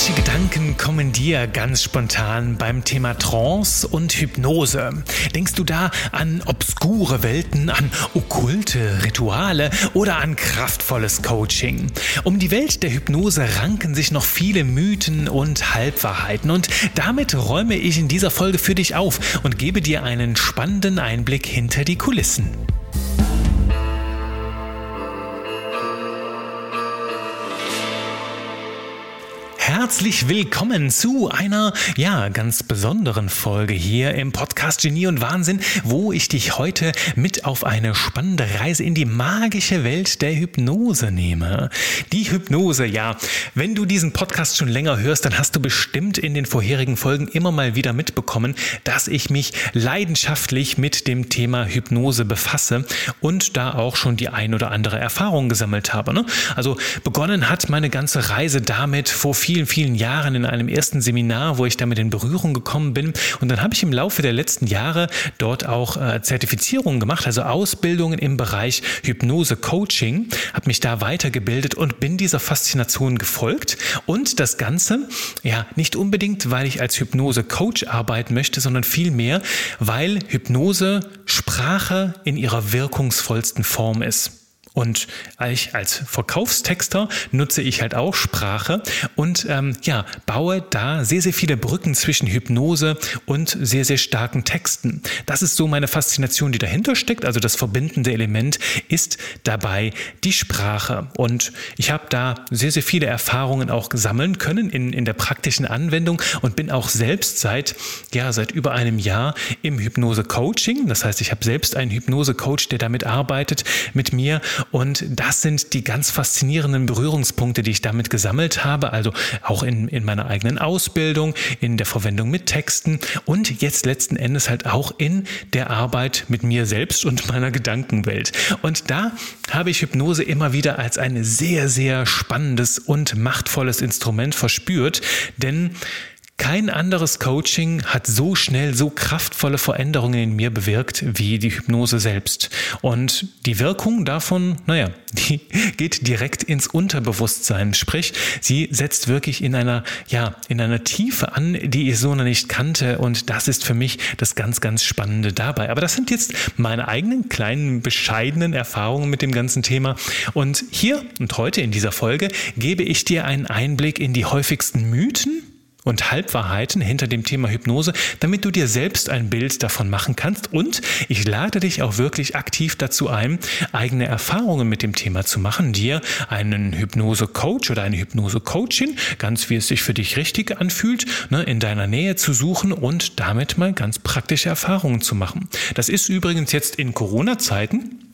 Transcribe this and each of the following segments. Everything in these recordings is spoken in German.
Welche Gedanken kommen dir ganz spontan beim Thema Trance und Hypnose? Denkst du da an obskure Welten, an okkulte Rituale oder an kraftvolles Coaching? Um die Welt der Hypnose ranken sich noch viele Mythen und Halbwahrheiten und damit räume ich in dieser Folge für dich auf und gebe dir einen spannenden Einblick hinter die Kulissen. Herzlich willkommen zu einer, ja, ganz besonderen Folge hier im Podcast Genie und Wahnsinn, wo ich dich heute mit auf eine spannende Reise in die magische Welt der Hypnose nehme. Die Hypnose, ja, wenn du diesen Podcast schon länger hörst, dann hast du bestimmt in den vorherigen Folgen immer mal wieder mitbekommen, dass ich mich leidenschaftlich mit dem Thema Hypnose befasse und da auch schon die ein oder andere Erfahrung gesammelt habe. Ne? Also begonnen hat meine ganze Reise damit vor vielen vielen, vielen Jahren in einem ersten Seminar, wo ich damit in Berührung gekommen bin. Und dann habe ich im Laufe der letzten Jahre dort auch äh, Zertifizierungen gemacht, also Ausbildungen im Bereich Hypnose Coaching, habe mich da weitergebildet und bin dieser Faszination gefolgt. Und das Ganze, ja, nicht unbedingt, weil ich als Hypnose Coach arbeiten möchte, sondern vielmehr, weil Hypnose Sprache in ihrer wirkungsvollsten Form ist. Und ich als Verkaufstexter nutze ich halt auch Sprache und ähm, ja, baue da sehr, sehr viele Brücken zwischen Hypnose und sehr, sehr starken Texten. Das ist so meine Faszination, die dahinter steckt. Also das verbindende Element ist dabei die Sprache. Und ich habe da sehr, sehr viele Erfahrungen auch sammeln können in, in der praktischen Anwendung und bin auch selbst seit, ja, seit über einem Jahr im Hypnose-Coaching. Das heißt, ich habe selbst einen Hypnose-Coach, der damit arbeitet mit mir und das sind die ganz faszinierenden Berührungspunkte, die ich damit gesammelt habe, also auch in, in meiner eigenen Ausbildung, in der Verwendung mit Texten und jetzt letzten Endes halt auch in der Arbeit mit mir selbst und meiner Gedankenwelt. Und da habe ich Hypnose immer wieder als ein sehr, sehr spannendes und machtvolles Instrument verspürt, denn kein anderes Coaching hat so schnell so kraftvolle Veränderungen in mir bewirkt wie die Hypnose selbst. Und die Wirkung davon, naja, die geht direkt ins Unterbewusstsein. Sprich, sie setzt wirklich in einer, ja, in einer Tiefe an, die ich so noch nicht kannte. Und das ist für mich das ganz, ganz Spannende dabei. Aber das sind jetzt meine eigenen kleinen, bescheidenen Erfahrungen mit dem ganzen Thema. Und hier und heute in dieser Folge gebe ich dir einen Einblick in die häufigsten Mythen und Halbwahrheiten hinter dem Thema Hypnose, damit du dir selbst ein Bild davon machen kannst. Und ich lade dich auch wirklich aktiv dazu ein, eigene Erfahrungen mit dem Thema zu machen, dir einen Hypnose-Coach oder eine Hypnose-Coachin, ganz wie es sich für dich richtig anfühlt, ne, in deiner Nähe zu suchen und damit mal ganz praktische Erfahrungen zu machen. Das ist übrigens jetzt in Corona-Zeiten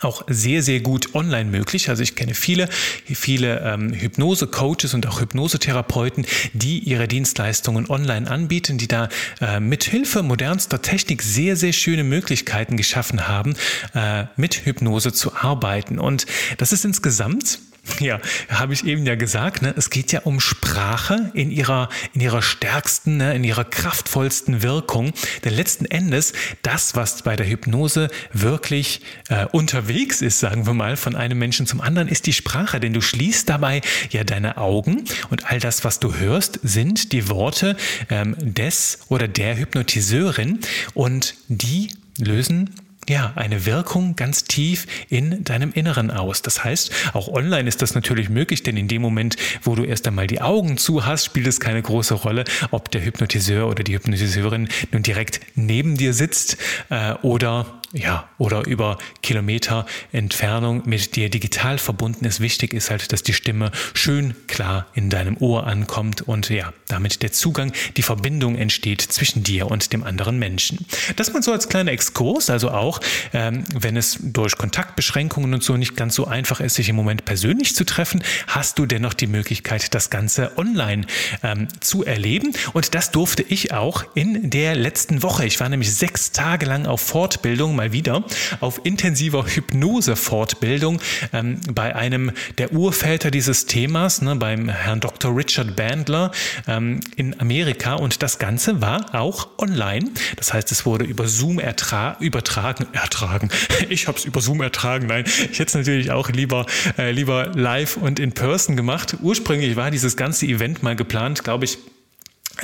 auch sehr, sehr gut online möglich. Also ich kenne viele, viele ähm, Hypnose-Coaches und auch Hypnosetherapeuten, die ihre Dienstleistungen online anbieten, die da äh, mit Hilfe modernster Technik sehr, sehr schöne Möglichkeiten geschaffen haben, äh, mit Hypnose zu arbeiten. Und das ist insgesamt Ja, habe ich eben ja gesagt, ne? es geht ja um Sprache in ihrer, in ihrer stärksten, ne? in ihrer kraftvollsten Wirkung. Denn letzten Endes, das, was bei der Hypnose wirklich äh, unterwegs ist, sagen wir mal, von einem Menschen zum anderen, ist die Sprache. Denn du schließt dabei ja deine Augen und all das, was du hörst, sind die Worte ähm, des oder der Hypnotiseurin und die lösen ja, eine Wirkung ganz tief in deinem Inneren aus. Das heißt, auch online ist das natürlich möglich, denn in dem Moment, wo du erst einmal die Augen zu hast, spielt es keine große Rolle, ob der Hypnotiseur oder die Hypnotiseurin nun direkt neben dir sitzt äh, oder ja, oder über Kilometer Entfernung mit dir digital verbunden ist. Wichtig ist halt, dass die Stimme schön klar in deinem Ohr ankommt und ja, damit der Zugang, die Verbindung entsteht zwischen dir und dem anderen Menschen. Das mal so als kleiner Exkurs, also auch, ähm, wenn es durch Kontaktbeschränkungen und so nicht ganz so einfach ist, sich im Moment persönlich zu treffen, hast du dennoch die Möglichkeit, das Ganze online ähm, zu erleben. Und das durfte ich auch in der letzten Woche. Ich war nämlich sechs Tage lang auf Fortbildung mal wieder auf intensiver Hypnose-Fortbildung ähm, bei einem der Urväter dieses Themas, ne, beim Herrn Dr. Richard Bandler ähm, in Amerika. Und das Ganze war auch online. Das heißt, es wurde über Zoom übertragen. Ertragen. Ich habe es über Zoom ertragen. Nein, ich hätte es natürlich auch lieber, äh, lieber live und in person gemacht. Ursprünglich war dieses ganze Event mal geplant, glaube ich,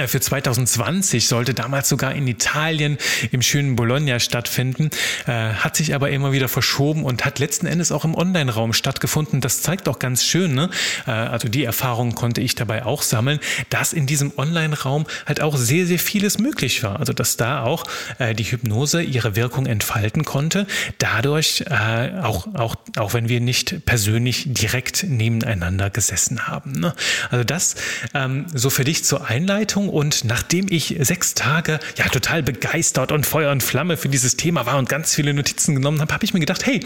für 2020 sollte damals sogar in Italien im schönen Bologna stattfinden, äh, hat sich aber immer wieder verschoben und hat letzten Endes auch im Online-Raum stattgefunden. Das zeigt auch ganz schön, ne? Äh, also die Erfahrung konnte ich dabei auch sammeln, dass in diesem Online-Raum halt auch sehr, sehr vieles möglich war. Also dass da auch äh, die Hypnose ihre Wirkung entfalten konnte. Dadurch, äh, auch, auch, auch wenn wir nicht persönlich direkt nebeneinander gesessen haben. Ne? Also das ähm, so für dich zur Einleitung und nachdem ich sechs Tage ja total begeistert und Feuer und Flamme für dieses Thema war und ganz viele Notizen genommen habe, habe ich mir gedacht, hey,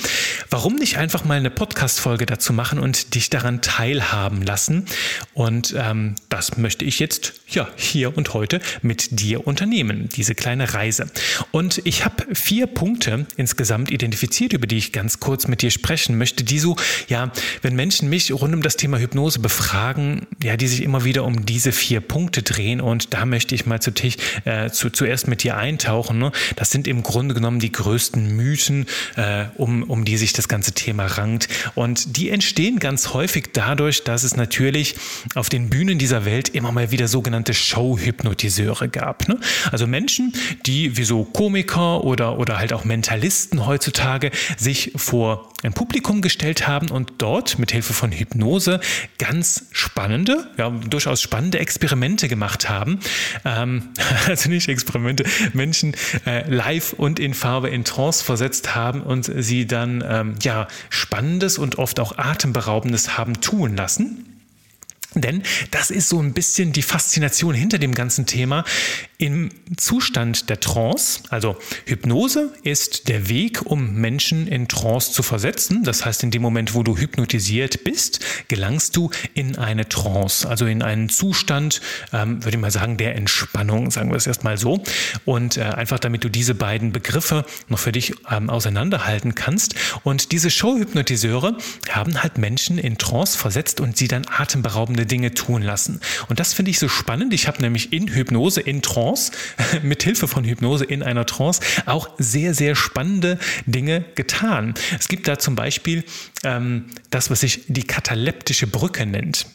warum nicht einfach mal eine Podcast-Folge dazu machen und dich daran teilhaben lassen? Und ähm, das möchte ich jetzt ja hier und heute mit dir unternehmen, diese kleine Reise. Und ich habe vier Punkte insgesamt identifiziert, über die ich ganz kurz mit dir sprechen möchte, die so, ja, wenn Menschen mich rund um das Thema Hypnose befragen, ja, die sich immer wieder um diese vier Punkte drehen da möchte ich mal zu Tisch, äh, zu, zuerst mit dir eintauchen. Ne? Das sind im Grunde genommen die größten Mythen, äh, um, um die sich das ganze Thema rankt. Und die entstehen ganz häufig dadurch, dass es natürlich auf den Bühnen dieser Welt immer mal wieder sogenannte Show-Hypnotiseure gab. Ne? Also Menschen, die wie so Komiker oder, oder halt auch Mentalisten heutzutage sich vor ein Publikum gestellt haben und dort mit Hilfe von Hypnose ganz spannende, ja, durchaus spannende Experimente gemacht haben. Ähm, also nicht Experimente, Menschen äh, live und in Farbe in Trance versetzt haben und sie dann ähm, ja spannendes und oft auch atemberaubendes haben tun lassen. Denn das ist so ein bisschen die Faszination hinter dem ganzen Thema. Im Zustand der Trance, also Hypnose ist der Weg, um Menschen in Trance zu versetzen. Das heißt, in dem Moment, wo du hypnotisiert bist, gelangst du in eine Trance, also in einen Zustand, ähm, würde ich mal sagen, der Entspannung, sagen wir es erstmal so. Und äh, einfach damit du diese beiden Begriffe noch für dich ähm, auseinanderhalten kannst. Und diese Show-Hypnotiseure haben halt Menschen in Trance versetzt und sie dann atemberaubende Dinge tun lassen. Und das finde ich so spannend. Ich habe nämlich in Hypnose, in Trance, Trance, mit Hilfe von Hypnose in einer Trance auch sehr, sehr spannende Dinge getan. Es gibt da zum Beispiel ähm, das, was sich die kataleptische Brücke nennt.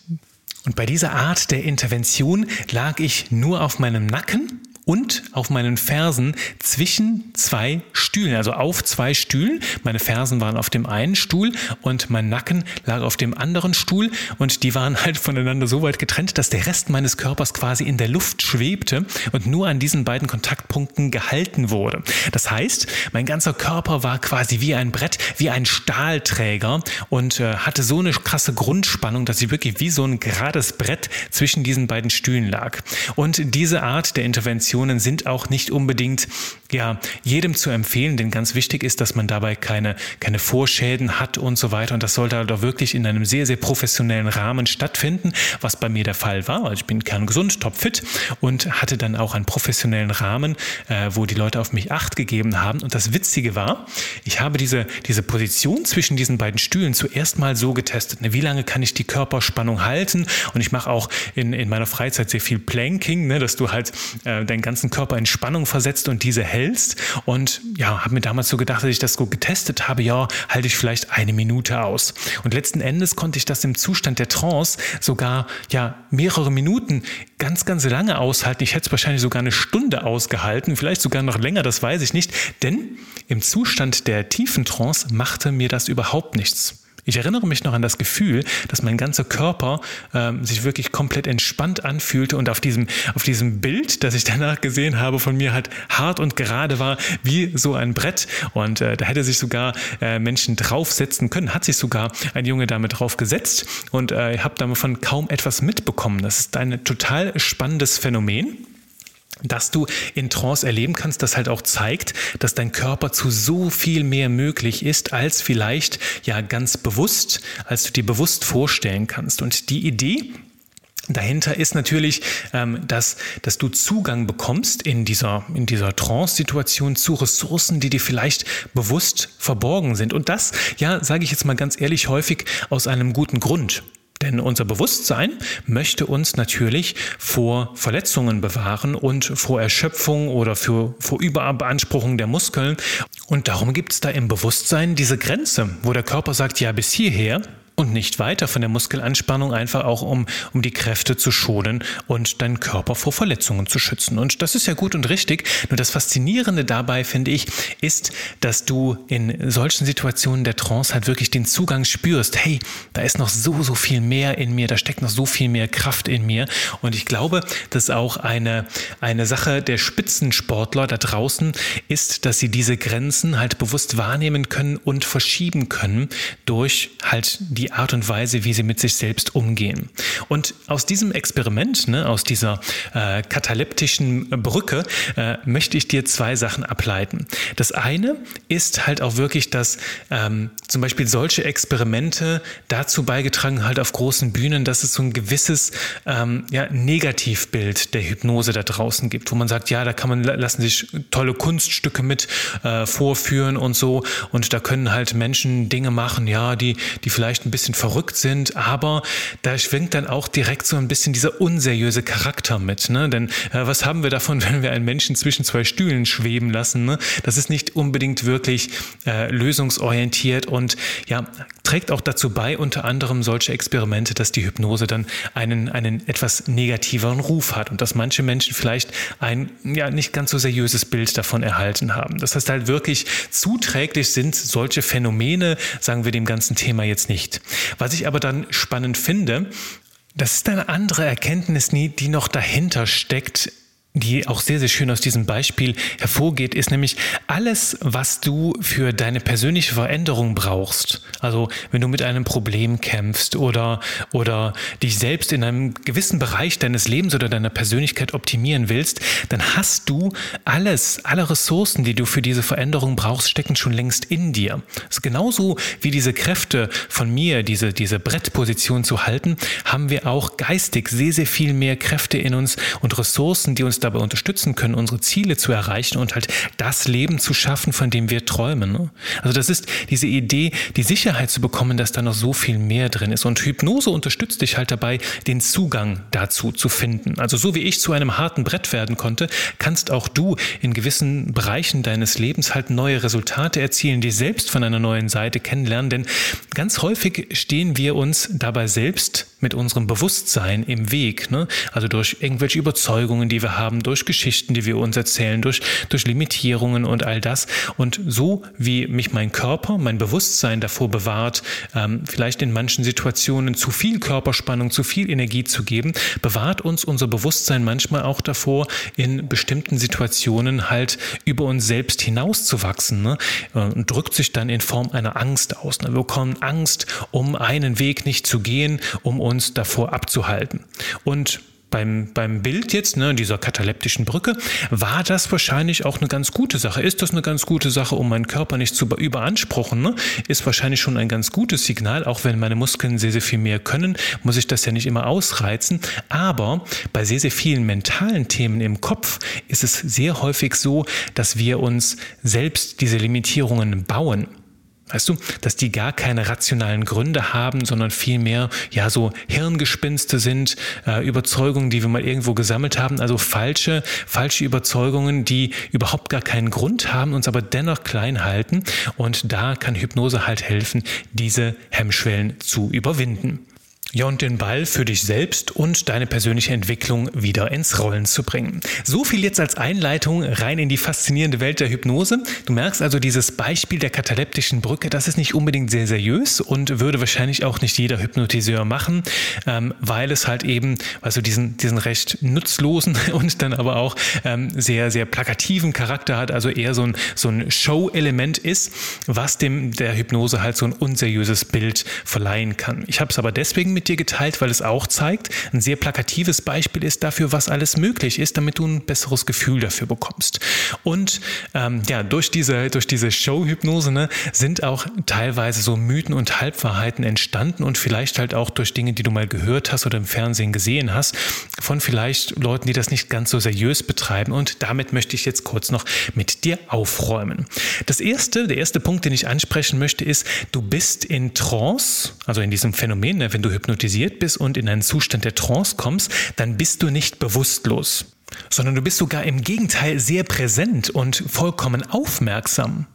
Und bei dieser Art der Intervention lag ich nur auf meinem Nacken und auf meinen Fersen zwischen zwei Stühlen, also auf zwei Stühlen. Meine Fersen waren auf dem einen Stuhl und mein Nacken lag auf dem anderen Stuhl und die waren halt voneinander so weit getrennt, dass der Rest meines Körpers quasi in der Luft schwebte und nur an diesen beiden Kontaktpunkten gehalten wurde. Das heißt, mein ganzer Körper war quasi wie ein Brett, wie ein Stahlträger und äh, hatte so eine krasse Grundspannung, dass sie wirklich wie so ein gerades Brett zwischen diesen beiden Stühlen lag. Und diese Art der Intervention Meditationen sind auch nicht unbedingt ja, jedem zu empfehlen, denn ganz wichtig ist, dass man dabei keine, keine Vorschäden hat und so weiter. Und das sollte halt auch wirklich in einem sehr, sehr professionellen Rahmen stattfinden, was bei mir der Fall war. Also ich bin kerngesund, topfit und hatte dann auch einen professionellen Rahmen, äh, wo die Leute auf mich Acht gegeben haben. Und das Witzige war, ich habe diese, diese Position zwischen diesen beiden Stühlen zuerst mal so getestet. Ne, wie lange kann ich die Körperspannung halten? Und ich mache auch in, in meiner Freizeit sehr viel Planking, ne, dass du halt äh, deinen ganzen Körper in Spannung versetzt und diese hältst. Und ja, habe mir damals so gedacht, dass ich das so getestet habe, ja, halte ich vielleicht eine Minute aus. Und letzten Endes konnte ich das im Zustand der Trance sogar ja mehrere Minuten ganz, ganz lange aushalten. Ich hätte es wahrscheinlich sogar eine Stunde ausgehalten, vielleicht sogar noch länger, das weiß ich nicht. Denn im Zustand der tiefen Trance machte mir das überhaupt nichts. Ich erinnere mich noch an das Gefühl, dass mein ganzer Körper ähm, sich wirklich komplett entspannt anfühlte und auf diesem, auf diesem Bild, das ich danach gesehen habe, von mir halt hart und gerade war, wie so ein Brett. Und äh, da hätte sich sogar äh, Menschen draufsetzen können, hat sich sogar ein Junge damit drauf gesetzt und äh, ich habe davon kaum etwas mitbekommen. Das ist ein total spannendes Phänomen dass du in Trance erleben kannst, das halt auch zeigt, dass dein Körper zu so viel mehr möglich ist, als vielleicht ja ganz bewusst, als du dir bewusst vorstellen kannst. Und die Idee Dahinter ist natürlich, ähm, dass, dass du Zugang bekommst in dieser, in dieser Trance-Situation zu Ressourcen, die dir vielleicht bewusst verborgen sind. Und das, ja, sage ich jetzt mal ganz ehrlich, häufig aus einem guten Grund. Denn unser Bewusstsein möchte uns natürlich vor Verletzungen bewahren und vor Erschöpfung oder für, vor Überbeanspruchung der Muskeln. Und darum gibt es da im Bewusstsein diese Grenze, wo der Körper sagt, ja, bis hierher und nicht weiter von der Muskelanspannung, einfach auch um, um die Kräfte zu schonen und deinen Körper vor Verletzungen zu schützen. Und das ist ja gut und richtig. Nur das Faszinierende dabei, finde ich, ist, dass du in solchen Situationen der Trance halt wirklich den Zugang spürst. Hey, da ist noch so, so viel mehr in mir, da steckt noch so viel mehr Kraft in mir. Und ich glaube, dass auch eine, eine Sache der Spitzensportler da draußen ist, dass sie diese Grenzen halt bewusst wahrnehmen können und verschieben können durch halt die die Art und Weise, wie sie mit sich selbst umgehen. Und aus diesem Experiment, ne, aus dieser äh, kataleptischen Brücke, äh, möchte ich dir zwei Sachen ableiten. Das eine ist halt auch wirklich, dass ähm, zum Beispiel solche Experimente dazu beigetragen halt auf großen Bühnen, dass es so ein gewisses ähm, ja, Negativbild der Hypnose da draußen gibt, wo man sagt, ja, da kann man lassen sich tolle Kunststücke mit äh, vorführen und so und da können halt Menschen Dinge machen, ja, die die vielleicht ein bisschen verrückt sind, aber da schwingt dann auch direkt so ein bisschen dieser unseriöse Charakter mit. Ne? Denn äh, was haben wir davon, wenn wir einen Menschen zwischen zwei Stühlen schweben lassen? Ne? Das ist nicht unbedingt wirklich äh, lösungsorientiert und ja, trägt auch dazu bei, unter anderem solche Experimente, dass die Hypnose dann einen, einen etwas negativeren Ruf hat und dass manche Menschen vielleicht ein ja nicht ganz so seriöses Bild davon erhalten haben. Das heißt halt wirklich zuträglich sind solche Phänomene, sagen wir dem ganzen Thema jetzt nicht. Was ich aber dann spannend finde, das ist eine andere Erkenntnis, die noch dahinter steckt, die auch sehr, sehr schön aus diesem Beispiel hervorgeht, ist nämlich alles, was du für deine persönliche Veränderung brauchst. Also wenn du mit einem Problem kämpfst oder, oder dich selbst in einem gewissen Bereich deines Lebens oder deiner Persönlichkeit optimieren willst, dann hast du alles, alle Ressourcen, die du für diese Veränderung brauchst, stecken schon längst in dir. Das genauso wie diese Kräfte von mir, diese, diese Brettposition zu halten, haben wir auch geistig sehr, sehr viel mehr Kräfte in uns und Ressourcen, die uns dabei unterstützen können, unsere Ziele zu erreichen und halt das Leben zu schaffen, von dem wir träumen. Ne? Also das ist diese Idee, die Sicherheit zu bekommen, dass da noch so viel mehr drin ist. Und Hypnose unterstützt dich halt dabei, den Zugang dazu zu finden. Also so wie ich zu einem harten Brett werden konnte, kannst auch du in gewissen Bereichen deines Lebens halt neue Resultate erzielen, die selbst von einer neuen Seite kennenlernen. Denn ganz häufig stehen wir uns dabei selbst mit unserem Bewusstsein im Weg. Ne? Also durch irgendwelche Überzeugungen, die wir haben, durch Geschichten, die wir uns erzählen, durch, durch Limitierungen und all das. Und so wie mich mein Körper, mein Bewusstsein davor bewahrt, ähm, vielleicht in manchen Situationen zu viel Körperspannung, zu viel Energie zu geben, bewahrt uns unser Bewusstsein manchmal auch davor, in bestimmten Situationen halt über uns selbst hinauszuwachsen ne? und drückt sich dann in Form einer Angst aus. Ne? Wir bekommen Angst, um einen Weg nicht zu gehen, um uns davor abzuhalten. Und beim, beim Bild jetzt, ne, dieser kataleptischen Brücke, war das wahrscheinlich auch eine ganz gute Sache. Ist das eine ganz gute Sache, um meinen Körper nicht zu überanspruchen? Ne? Ist wahrscheinlich schon ein ganz gutes Signal, auch wenn meine Muskeln sehr, sehr viel mehr können, muss ich das ja nicht immer ausreizen. Aber bei sehr, sehr vielen mentalen Themen im Kopf ist es sehr häufig so, dass wir uns selbst diese Limitierungen bauen. Weißt du, dass die gar keine rationalen Gründe haben, sondern vielmehr ja so Hirngespinste sind, äh, Überzeugungen, die wir mal irgendwo gesammelt haben, also falsche, falsche Überzeugungen, die überhaupt gar keinen Grund haben, uns aber dennoch klein halten. Und da kann Hypnose halt helfen, diese Hemmschwellen zu überwinden. Ja, und den Ball für dich selbst und deine persönliche Entwicklung wieder ins Rollen zu bringen. So viel jetzt als Einleitung rein in die faszinierende Welt der Hypnose. Du merkst also dieses Beispiel der kataleptischen Brücke, das ist nicht unbedingt sehr seriös und würde wahrscheinlich auch nicht jeder Hypnotiseur machen, ähm, weil es halt eben, also diesen, diesen recht nutzlosen und dann aber auch ähm, sehr, sehr plakativen Charakter hat, also eher so ein, so ein Show-Element ist, was dem der Hypnose halt so ein unseriöses Bild verleihen kann. Ich habe es aber deswegen mit mit dir geteilt, weil es auch zeigt, ein sehr plakatives Beispiel ist dafür, was alles möglich ist, damit du ein besseres Gefühl dafür bekommst. Und ähm, ja, durch diese, durch diese Show-Hypnose ne, sind auch teilweise so Mythen und Halbwahrheiten entstanden und vielleicht halt auch durch Dinge, die du mal gehört hast oder im Fernsehen gesehen hast, von vielleicht Leuten, die das nicht ganz so seriös betreiben. Und damit möchte ich jetzt kurz noch mit dir aufräumen. Das erste, der erste Punkt, den ich ansprechen möchte, ist, du bist in Trance, also in diesem Phänomen, ne, wenn du hypnotisiert bist und in einen Zustand der Trance kommst, dann bist du nicht bewusstlos sondern du bist sogar im Gegenteil sehr präsent und vollkommen aufmerksam.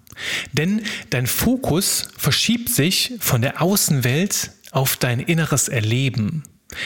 Denn dein Fokus verschiebt sich von der Außenwelt auf dein inneres Erleben.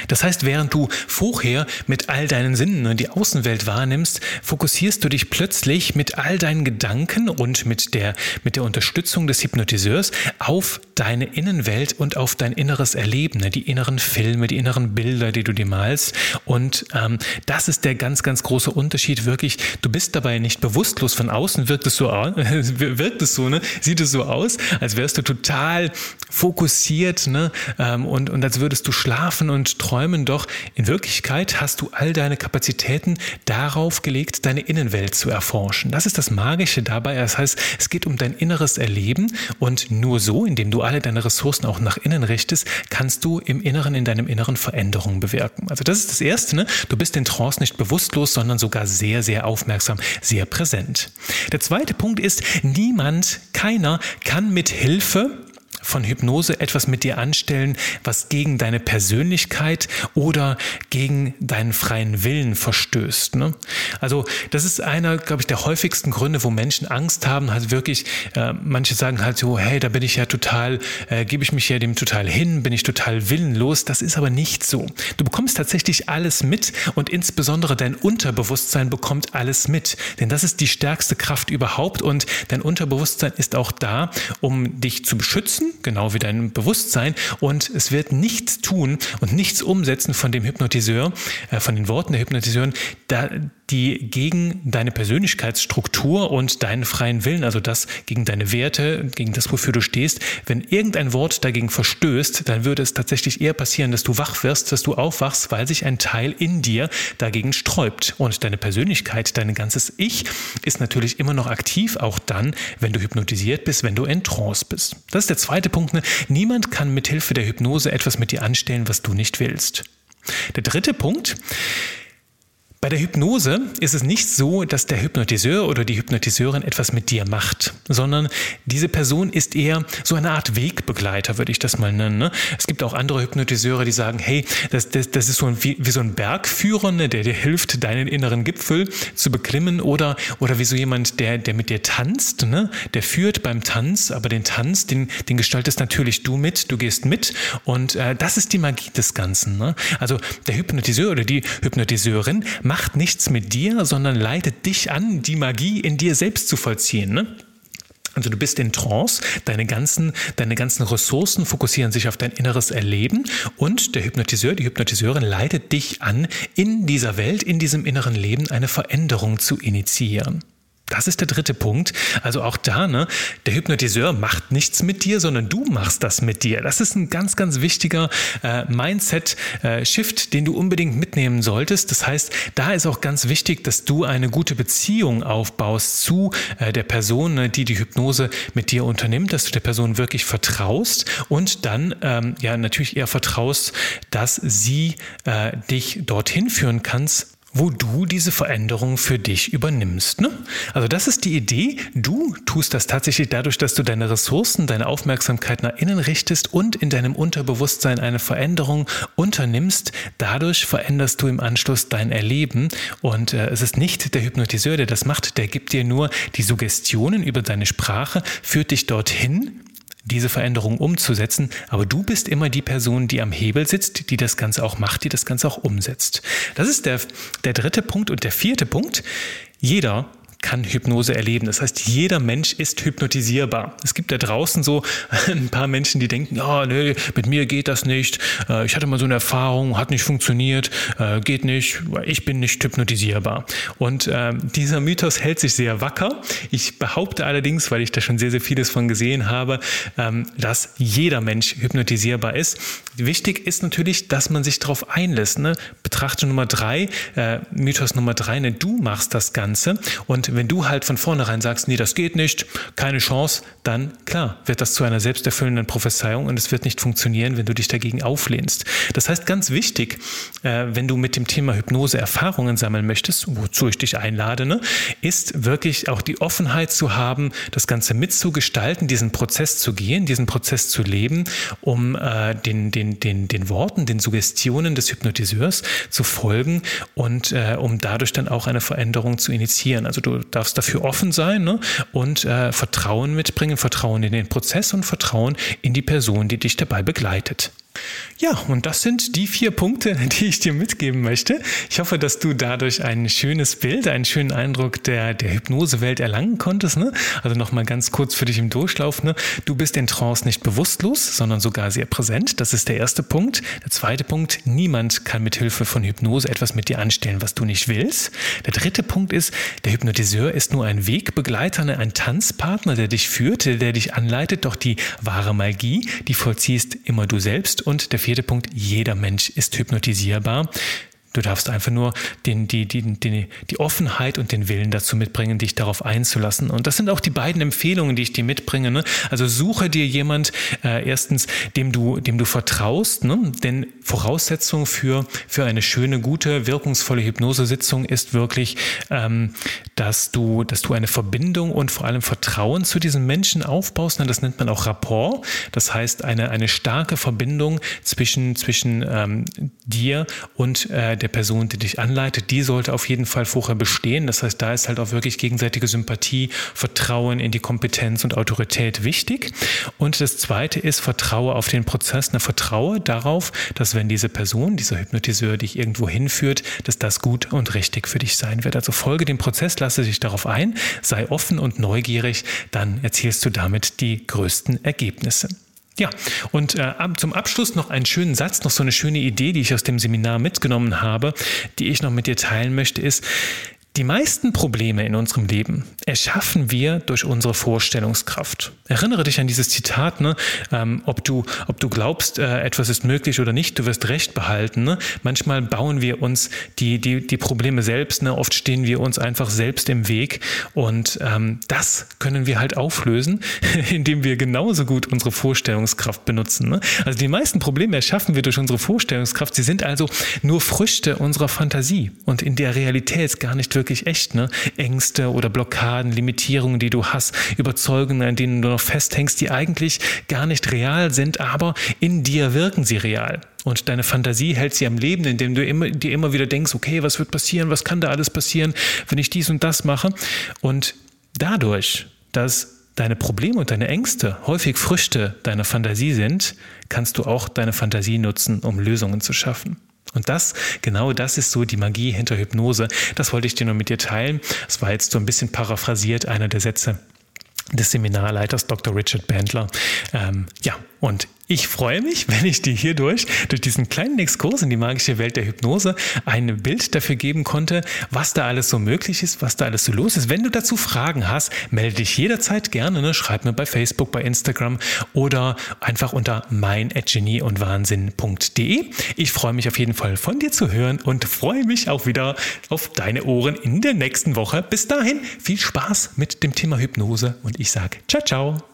Das heißt, während du vorher mit all deinen Sinnen die Außenwelt wahrnimmst, fokussierst du dich plötzlich mit all deinen Gedanken und mit der, mit der Unterstützung des Hypnotiseurs auf deine Innenwelt und auf dein inneres Erleben, ne, die inneren Filme, die inneren Bilder, die du dir malst. Und ähm, das ist der ganz, ganz große Unterschied. Wirklich, du bist dabei nicht bewusstlos. Von außen wirkt es so, wirkt es so, ne? sieht es so aus, als wärst du total fokussiert ne? Ähm, und, und als würdest du schlafen und träumen, doch in Wirklichkeit hast du all deine Kapazitäten darauf gelegt, deine Innenwelt zu erforschen. Das ist das Magische dabei. Das heißt, es geht um dein inneres Erleben und nur so, indem du alle deine Ressourcen auch nach innen richtest, kannst du im Inneren, in deinem Inneren Veränderungen bewirken. Also das ist das Erste. Ne? Du bist in Trance nicht bewusstlos, sondern sogar sehr, sehr aufmerksam, sehr präsent. Der zweite Punkt ist, niemand, keiner kann mit Hilfe von Hypnose etwas mit dir anstellen, was gegen deine Persönlichkeit oder gegen deinen freien Willen verstößt. Ne? Also das ist einer, glaube ich, der häufigsten Gründe, wo Menschen Angst haben, halt wirklich, äh, manche sagen halt so, hey, da bin ich ja total, äh, gebe ich mich ja dem total hin, bin ich total willenlos. Das ist aber nicht so. Du bekommst tatsächlich alles mit und insbesondere dein Unterbewusstsein bekommt alles mit. Denn das ist die stärkste Kraft überhaupt und dein Unterbewusstsein ist auch da, um dich zu beschützen, genau wie dein Bewusstsein. Und es wird nichts tun und nichts umsetzen von dem Hypnotiseur, äh, von den Worten der Hypnotiseurin, da, die gegen deine Persönlichkeitsstruktur und deinen freien Willen, also das gegen deine Werte, gegen das, wofür du stehst, wenn irgendein Wort dagegen verstößt, dann würde es tatsächlich eher passieren, dass du wach wirst, dass du aufwachst, weil sich ein Teil in dir dagegen sträubt. Und deine Persönlichkeit, dein ganzes Ich ist natürlich immer noch aktiv, auch dann, wenn du hypnotisiert bist, wenn du in Trance bist. Das ist der zweite Punkt. Ne? Niemand kann mithilfe der Hypnose etwas mit dir anstellen, was du nicht willst. Der dritte Punkt, bei der Hypnose ist es nicht so, dass der Hypnotiseur oder die Hypnotiseurin etwas mit dir macht, sondern diese Person ist eher so eine Art Wegbegleiter, würde ich das mal nennen. Ne? Es gibt auch andere Hypnotiseure, die sagen, hey, das, das, das ist so ein, wie, wie so ein Bergführer, ne, der dir hilft, deinen inneren Gipfel zu beklimmen oder, oder wie so jemand, der, der mit dir tanzt, ne? der führt beim Tanz, aber den Tanz, den, den gestaltest natürlich du mit, du gehst mit und äh, das ist die Magie des Ganzen. Ne? Also der Hypnotiseur oder die Hypnotiseurin macht macht nichts mit dir, sondern leitet dich an, die Magie in dir selbst zu vollziehen. Ne? Also du bist in Trance, deine ganzen, deine ganzen Ressourcen fokussieren sich auf dein inneres Erleben und der Hypnotiseur, die Hypnotiseurin leitet dich an, in dieser Welt, in diesem inneren Leben eine Veränderung zu initiieren. Das ist der dritte Punkt. Also auch da, ne, der Hypnotiseur macht nichts mit dir, sondern du machst das mit dir. Das ist ein ganz, ganz wichtiger äh, Mindset-Shift, äh, den du unbedingt mitnehmen solltest. Das heißt, da ist auch ganz wichtig, dass du eine gute Beziehung aufbaust zu äh, der Person, ne, die die Hypnose mit dir unternimmt, dass du der Person wirklich vertraust und dann ähm, ja natürlich eher vertraust, dass sie äh, dich dorthin führen kannst, wo du diese Veränderung für dich übernimmst. Ne? Also das ist die Idee. Du tust das tatsächlich dadurch, dass du deine Ressourcen, deine Aufmerksamkeit nach innen richtest und in deinem Unterbewusstsein eine Veränderung unternimmst. Dadurch veränderst du im Anschluss dein Erleben. Und äh, es ist nicht der Hypnotiseur, der das macht, der gibt dir nur die Suggestionen über deine Sprache, führt dich dorthin, diese Veränderung umzusetzen, aber du bist immer die Person, die am Hebel sitzt, die das Ganze auch macht, die das Ganze auch umsetzt. Das ist der, der dritte Punkt und der vierte Punkt. Jeder kann Hypnose erleben. Das heißt, jeder Mensch ist hypnotisierbar. Es gibt da draußen so ein paar Menschen, die denken, ja, nee, mit mir geht das nicht. Äh, ich hatte mal so eine Erfahrung, hat nicht funktioniert, äh, geht nicht, ich bin nicht hypnotisierbar. Und äh, dieser Mythos hält sich sehr wacker. Ich behaupte allerdings, weil ich da schon sehr, sehr vieles von gesehen habe, ähm, dass jeder Mensch hypnotisierbar ist. Wichtig ist natürlich, dass man sich darauf einlässt. Ne? Betrachte Nummer drei, Mythos Nummer drei, ne? du machst das Ganze und wenn du halt von vornherein sagst, nee, das geht nicht, keine Chance, dann klar, wird das zu einer selbsterfüllenden Prophezeiung und es wird nicht funktionieren, wenn du dich dagegen auflehnst. Das heißt, ganz wichtig, äh, wenn du mit dem Thema Hypnose Erfahrungen sammeln möchtest, wozu ich dich einlade, ne, ist wirklich auch die Offenheit zu haben, das Ganze mitzugestalten, diesen Prozess zu gehen, diesen Prozess zu leben, um äh, den, den, den, den Worten, den Suggestionen des Hypnotiseurs zu folgen und äh, um dadurch dann auch eine Veränderung zu initiieren. Also du darfst dafür offen sein ne? und äh, Vertrauen mitbringen, Vertrauen in den Prozess und Vertrauen in die Person, die dich dabei begleitet. Ja, und das sind die vier Punkte, die ich dir mitgeben möchte. Ich hoffe, dass du dadurch ein schönes Bild, einen schönen Eindruck der, der Hypnosewelt erlangen konntest. Ne? Also nochmal ganz kurz für dich im Durchlauf. Ne? Du bist in Trance nicht bewusstlos, sondern sogar sehr präsent. Das ist der erste Punkt. Der zweite Punkt, niemand kann mit Hilfe von Hypnose etwas mit dir anstellen, was du nicht willst. Der dritte Punkt ist, der Hypnotiseur ist nur ein Wegbegleiter, ne? ein Tanzpartner, der dich führt, der dich anleitet. Doch die wahre Magie, die vollziehst immer du selbst und der vierte Punkt, jeder Mensch ist hypnotisierbar. Du darfst einfach nur den, die, die, die, die Offenheit und den Willen dazu mitbringen, dich darauf einzulassen. Und das sind auch die beiden Empfehlungen, die ich dir mitbringe. Ne? Also suche dir jemand, äh, erstens, dem du, dem du vertraust, ne? denn Voraussetzung für, für eine schöne, gute, wirkungsvolle Hypnosesitzung ist wirklich, ähm, dass, du, dass du eine Verbindung und vor allem Vertrauen zu diesem Menschen aufbaust. Das nennt man auch Rapport. Das heißt, eine, eine starke Verbindung zwischen, zwischen ähm, dir und äh, der Person, die dich anleitet, die sollte auf jeden Fall vorher bestehen. Das heißt, da ist halt auch wirklich gegenseitige Sympathie, Vertrauen in die Kompetenz und Autorität wichtig. Und das zweite ist, vertraue auf den Prozess. Ne, vertraue darauf, dass wenn diese Person, dieser Hypnotiseur dich irgendwo hinführt, dass das gut und richtig für dich sein wird. Also folge dem Prozess, lasse dich darauf ein, sei offen und neugierig, dann erzielst du damit die größten Ergebnisse. Ja, und äh, zum Abschluss noch einen schönen Satz, noch so eine schöne Idee, die ich aus dem Seminar mitgenommen habe, die ich noch mit dir teilen möchte, ist, die meisten Probleme in unserem Leben erschaffen wir durch unsere Vorstellungskraft. Erinnere dich an dieses Zitat, ne? Ähm, ob, du, ob du glaubst, äh, etwas ist möglich oder nicht, du wirst Recht behalten. Ne? Manchmal bauen wir uns die, die, die Probleme selbst, ne? oft stehen wir uns einfach selbst im Weg und ähm, das können wir halt auflösen, indem wir genauso gut unsere Vorstellungskraft benutzen. Ne? Also die meisten Probleme erschaffen wir durch unsere Vorstellungskraft, sie sind also nur Früchte unserer Fantasie und in der Realität gar nicht wirklich wirklich echt, ne? Ängste oder Blockaden, Limitierungen, die du hast, Überzeugungen, an denen du noch festhängst, die eigentlich gar nicht real sind, aber in dir wirken sie real. Und deine Fantasie hält sie am Leben, indem du immer, dir immer wieder denkst, okay, was wird passieren, was kann da alles passieren, wenn ich dies und das mache. Und dadurch, dass deine Probleme und deine Ängste häufig Früchte deiner Fantasie sind, kannst du auch deine Fantasie nutzen, um Lösungen zu schaffen. Und das, genau das ist so die Magie hinter Hypnose. Das wollte ich dir nur mit dir teilen. Das war jetzt so ein bisschen paraphrasiert, einer der Sätze des Seminarleiters Dr. Richard Bandler. Ähm, ja, und ich freue mich, wenn ich dir hierdurch, durch diesen kleinen Exkurs in die magische Welt der Hypnose, ein Bild dafür geben konnte, was da alles so möglich ist, was da alles so los ist. Wenn du dazu Fragen hast, melde dich jederzeit gerne. Ne? Schreib mir bei Facebook, bei Instagram oder einfach unter mein@genieundwahnsinn.de. Ich freue mich auf jeden Fall von dir zu hören und freue mich auch wieder auf deine Ohren in der nächsten Woche. Bis dahin viel Spaß mit dem Thema Hypnose und ich sage ciao, ciao.